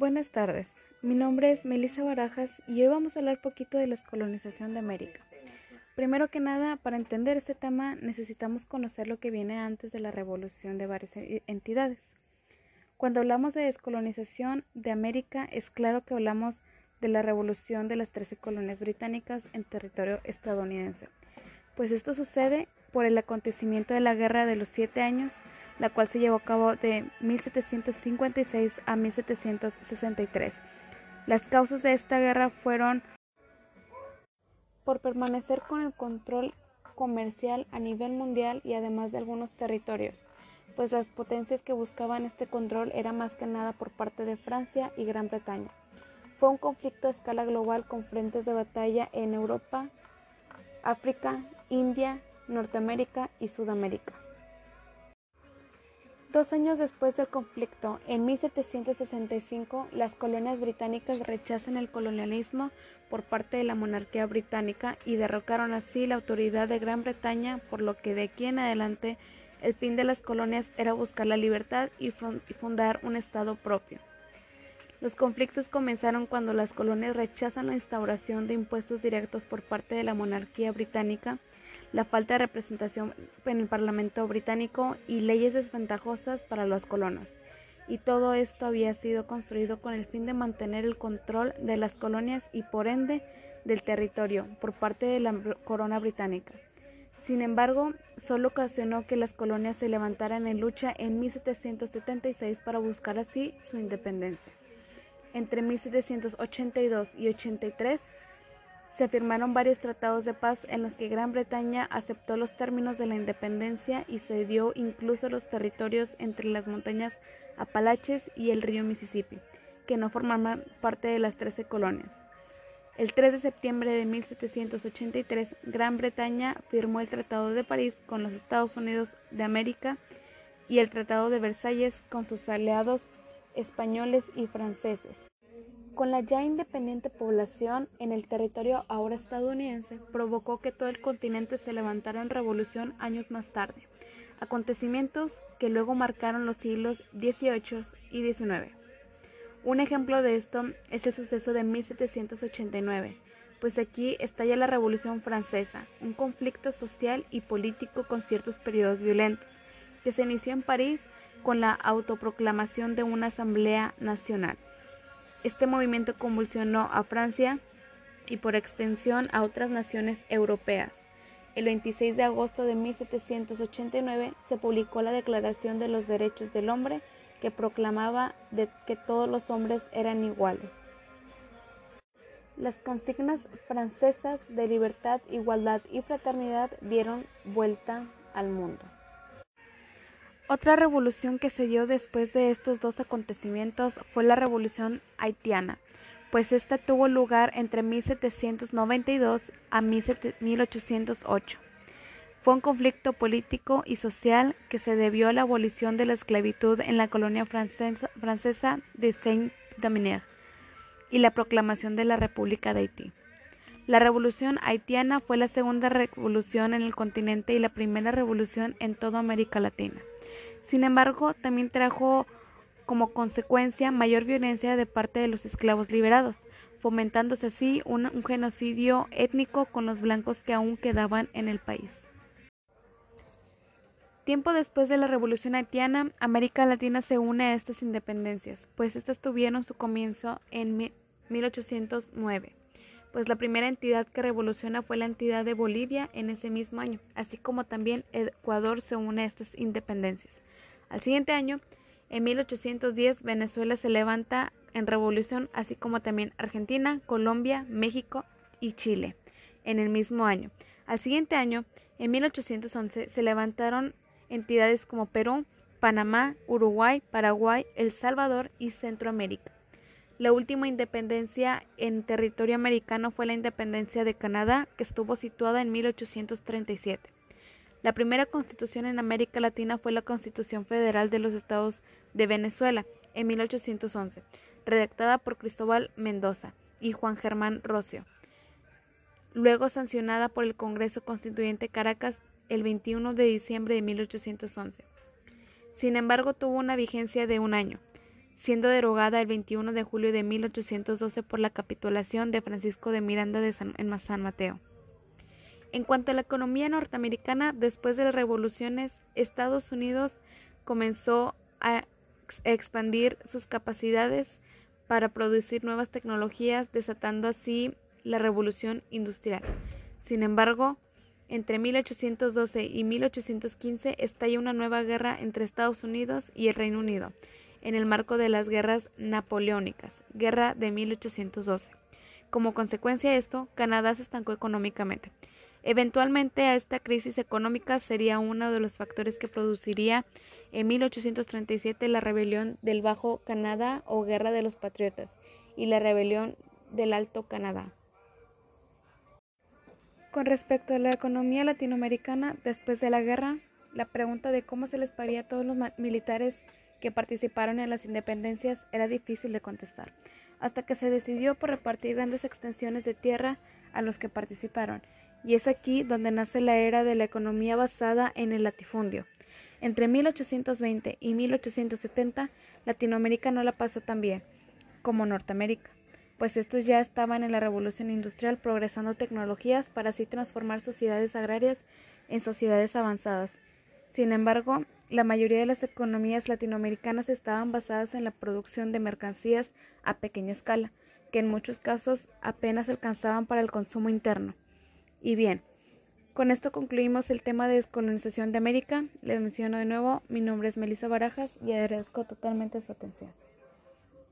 Buenas tardes, mi nombre es Melissa Barajas y hoy vamos a hablar poquito de la colonización de América. Primero que nada, para entender este tema necesitamos conocer lo que viene antes de la revolución de varias e-, entidades. Cuando hablamos de descolonización de América, es claro que hablamos de la revolución de las 13 colonias británicas en territorio estadounidense, pues esto sucede por el acontecimiento de la Guerra de los Siete Años, la cual se llevó a cabo de 1756 a 1763. Las causas de esta guerra fueron por permanecer con el control comercial a nivel mundial y además de algunos territorios, pues las potencias que buscaban este control era más que nada por parte de Francia y Gran Bretaña. Fue un conflicto a escala global con frentes de batalla en Europa, África, India, Norteamérica y Sudamérica. Dos años después del conflicto, en 1765, las colonias británicas rechazan el colonialismo por parte de la monarquía británica y derrocaron así la autoridad de Gran Bretaña, por lo que de aquí en adelante el fin de las colonias era buscar la libertad y fundar un Estado propio. Los conflictos comenzaron cuando las colonias rechazan la instauración de impuestos directos por parte de la monarquía británica la falta de representación en el Parlamento británico y leyes desventajosas para los colonos. Y todo esto había sido construido con el fin de mantener el control de las colonias y por ende del territorio por parte de la corona británica. Sin embargo, solo ocasionó que las colonias se levantaran en lucha en 1776 para buscar así su independencia. Entre 1782 y 83 se firmaron varios tratados de paz en los que Gran Bretaña aceptó los términos de la independencia y cedió incluso los territorios entre las montañas Apalaches y el río Mississippi, que no formaban parte de las trece colonias. El 3 de septiembre de 1783, Gran Bretaña firmó el Tratado de París con los Estados Unidos de América y el Tratado de Versalles con sus aliados españoles y franceses. Con la ya independiente población en el territorio ahora estadounidense, provocó que todo el continente se levantara en revolución años más tarde, acontecimientos que luego marcaron los siglos XVIII y XIX. Un ejemplo de esto es el suceso de 1789, pues aquí estalla la Revolución Francesa, un conflicto social y político con ciertos periodos violentos, que se inició en París con la autoproclamación de una Asamblea Nacional. Este movimiento convulsionó a Francia y por extensión a otras naciones europeas. El 26 de agosto de 1789 se publicó la Declaración de los Derechos del Hombre que proclamaba que todos los hombres eran iguales. Las consignas francesas de libertad, igualdad y fraternidad dieron vuelta al mundo. Otra revolución que se dio después de estos dos acontecimientos fue la revolución haitiana, pues esta tuvo lugar entre 1792 a 1808. Fue un conflicto político y social que se debió a la abolición de la esclavitud en la colonia francesa, de Saint-Domingue y la proclamación de la República de Haití. La revolución haitiana fue la segunda revolución en el continente y la primera revolución en toda América Latina. Sin embargo, también trajo como consecuencia mayor violencia de parte de los esclavos liberados, fomentándose así un, genocidio étnico con los blancos que aún quedaban en el país. Tiempo después de la Revolución Haitiana, América Latina se une a estas independencias, pues estas tuvieron su comienzo en 1809, pues la primera entidad que revoluciona fue la entidad de Bolivia en ese mismo año, así como también Ecuador se une a estas independencias. Al siguiente año, en 1810, Venezuela se levanta en revolución, así como también Argentina, Colombia, México y Chile, en el mismo año. Al siguiente año, en 1811, se levantaron entidades como Perú, Panamá, Uruguay, Paraguay, El Salvador y Centroamérica. La última independencia en territorio americano fue la independencia de Canadá, que estuvo situada en 1837. La primera constitución en América Latina fue la Constitución Federal de los Estados de Venezuela en 1811, redactada por Cristóbal Mendoza y Juan Germán Rocio, luego sancionada por el Congreso Constituyente Caracas el 21 de diciembre de 1811. Sin embargo, tuvo una vigencia de un año. siendo derogada el 21 de julio de 1812 por la capitulación de Francisco de Miranda en San Mateo. En cuanto a la economía norteamericana, después de las revoluciones, Estados Unidos comenzó a expandir sus capacidades para producir nuevas tecnologías, desatando así la revolución industrial. Sin embargo, entre 1812 y 1815 estalla una nueva guerra entre Estados Unidos y el Reino Unido, en el marco de las guerras napoleónicas, guerra de 1812. Como consecuencia de esto, Canadá se estancó económicamente. Eventualmente a esta crisis económica sería uno de los factores que produciría en 1837 la rebelión del Bajo Canadá o Guerra de los Patriotas y la rebelión del Alto Canadá. Con respecto a la economía latinoamericana después de la guerra, la pregunta de cómo se les pagaría a todos los militares que participaron en las independencias era difícil de contestar, hasta que se decidió por repartir grandes extensiones de tierra a los que participaron, y es aquí donde nace la era de la economía basada en el latifundio. Entre 1820 y 1870, Latinoamérica no la pasó tan bien como Norteamérica, pues estos ya estaban en la revolución industrial progresando tecnologías para así transformar sociedades agrarias en sociedades avanzadas. Sin embargo, la mayoría de las economías latinoamericanas estaban basadas en la producción de mercancías a pequeña escala, que en muchos casos apenas alcanzaban para el consumo interno. Y bien, con esto concluimos el tema de descolonización de América. Les menciono de nuevo, mi nombre es Melissa Barajas y agradezco totalmente su atención.